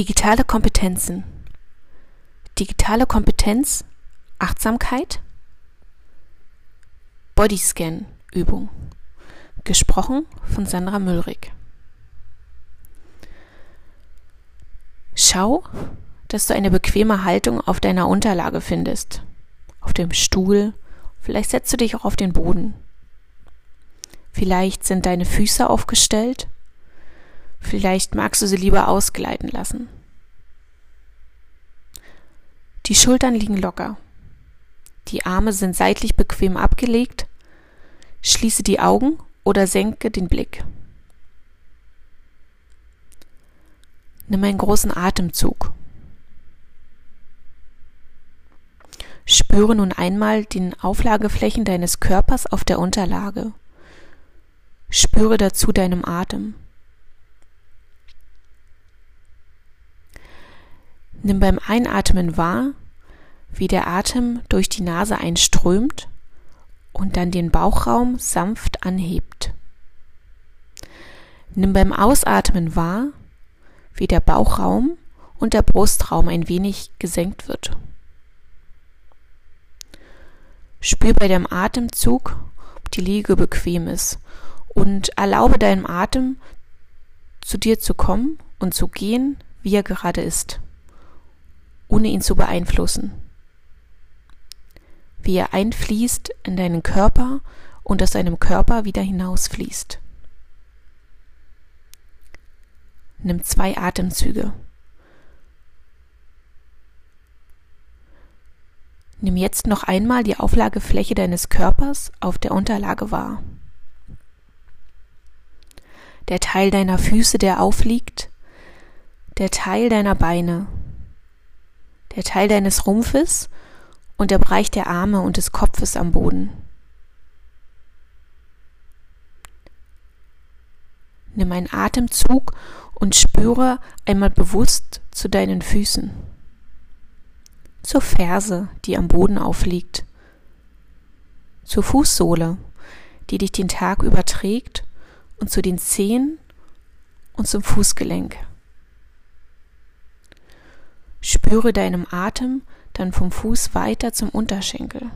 Digitale Kompetenzen. Digitale Kompetenz, Achtsamkeit, Bodyscan Übung. Gesprochen von Sandra Müllrich. Schau, dass du eine bequeme Haltung auf deiner Unterlage findest. Auf dem Stuhl, vielleicht setzt du dich auch auf den Boden. Vielleicht sind deine Füße aufgestellt Vielleicht magst du sie lieber ausgleiten lassen. Die Schultern liegen locker. Die Arme sind seitlich bequem abgelegt. Schließe die Augen oder senke den Blick. Nimm einen großen Atemzug. Spüre nun einmal den Auflageflächen deines Körpers auf der Unterlage. Spüre dazu deinem Atem. Nimm beim Einatmen wahr, wie der Atem durch die Nase einströmt und dann den Bauchraum sanft anhebt. Nimm beim Ausatmen wahr, wie der Bauchraum und der Brustraum ein wenig gesenkt wird. Spür bei dem Atemzug, ob die Liege bequem ist und erlaube deinem Atem zu dir zu kommen und zu gehen, wie er gerade ist ohne ihn zu beeinflussen. Wie er einfließt in deinen Körper und aus deinem Körper wieder hinausfließt. Nimm zwei Atemzüge. Nimm jetzt noch einmal die Auflagefläche deines Körpers auf der Unterlage wahr. Der Teil deiner Füße, der aufliegt, der Teil deiner Beine, der Teil deines Rumpfes und der Bereich der Arme und des Kopfes am Boden. Nimm einen Atemzug und spüre einmal bewusst zu deinen Füßen, zur Ferse, die am Boden aufliegt, zur Fußsohle, die dich den Tag überträgt, und zu den Zehen und zum Fußgelenk. Spüre deinem Atem dann vom Fuß weiter zum Unterschenkel.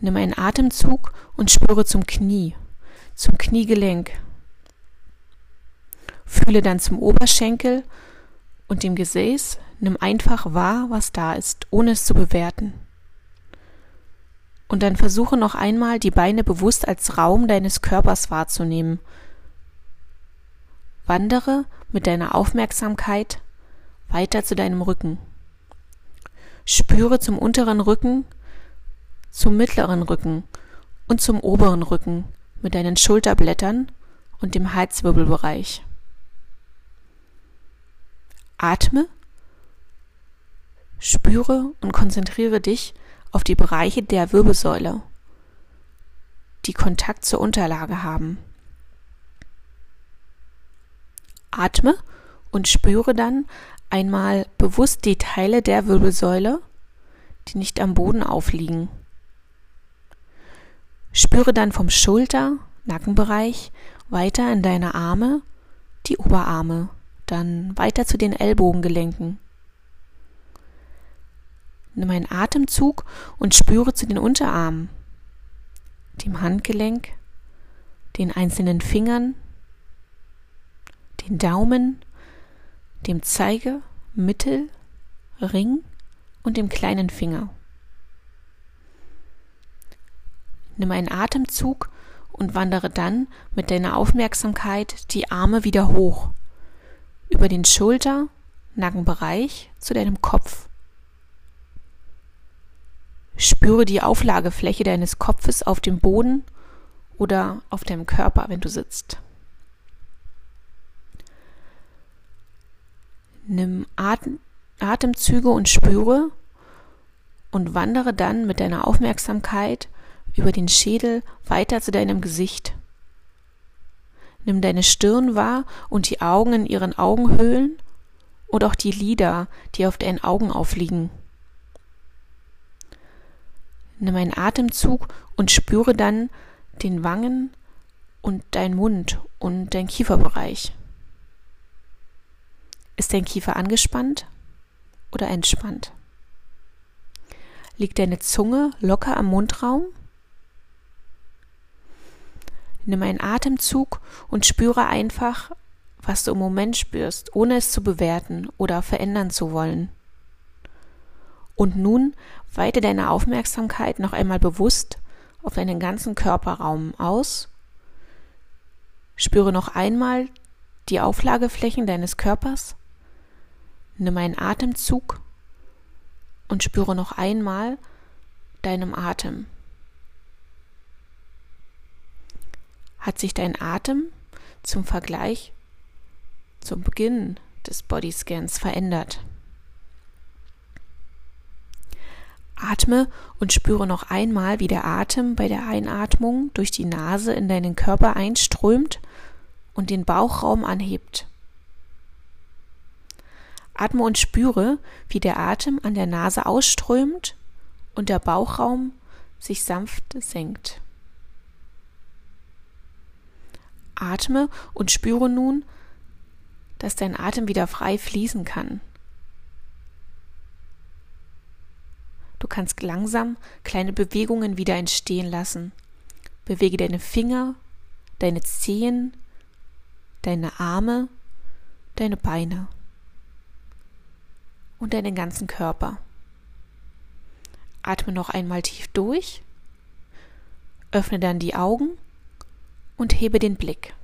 Nimm einen Atemzug und spüre zum Knie, zum Kniegelenk. Fühle dann zum Oberschenkel und dem Gesäß. Nimm einfach wahr, was da ist, ohne es zu bewerten. Und dann versuche noch einmal, die Beine bewusst als Raum deines Körpers wahrzunehmen Wandere mit deiner Aufmerksamkeit weiter zu deinem Rücken. Spüre zum unteren Rücken, zum mittleren Rücken und zum oberen Rücken mit deinen Schulterblättern und dem Halswirbelbereich. Atme, spüre und konzentriere dich auf die Bereiche der Wirbelsäule, die Kontakt zur Unterlage haben. Atme und spüre dann einmal bewusst die Teile der Wirbelsäule, die nicht am Boden aufliegen. Spüre dann vom Schulter, Nackenbereich weiter in deine Arme, die Oberarme, dann weiter zu den Ellbogengelenken. Nimm einen Atemzug und spüre zu den Unterarmen, dem Handgelenk, den einzelnen Fingern, den Daumen, dem Zeige, Mittel, Ring und dem kleinen Finger. Nimm einen Atemzug und wandere dann mit deiner Aufmerksamkeit die Arme wieder hoch, über den Schulter, Nackenbereich zu deinem Kopf. Spüre die Auflagefläche deines Kopfes auf dem Boden oder auf deinem Körper, wenn du sitzt. Nimm Atem, Atemzüge und spüre und wandere dann mit deiner Aufmerksamkeit über den Schädel weiter zu deinem Gesicht. Nimm deine Stirn wahr und die Augen in ihren Augenhöhlen und auch die Lider, die auf deinen Augen aufliegen. Nimm einen Atemzug und spüre dann den Wangen und dein Mund und dein Kieferbereich. Ist dein Kiefer angespannt oder entspannt? Liegt deine Zunge locker am Mundraum? Nimm einen Atemzug und spüre einfach, was du im Moment spürst, ohne es zu bewerten oder verändern zu wollen. Und nun weite deine Aufmerksamkeit noch einmal bewusst auf deinen ganzen Körperraum aus. Spüre noch einmal die Auflageflächen deines Körpers. Nimm einen Atemzug und spüre noch einmal deinem Atem. Hat sich dein Atem zum Vergleich zum Beginn des Bodyscans verändert? Atme und spüre noch einmal, wie der Atem bei der Einatmung durch die Nase in deinen Körper einströmt und den Bauchraum anhebt. Atme und spüre, wie der Atem an der Nase ausströmt und der Bauchraum sich sanft senkt. Atme und spüre nun, dass dein Atem wieder frei fließen kann. Du kannst langsam kleine Bewegungen wieder entstehen lassen. Bewege deine Finger, deine Zehen, deine Arme, deine Beine und deinen ganzen Körper. Atme noch einmal tief durch, öffne dann die Augen und hebe den Blick.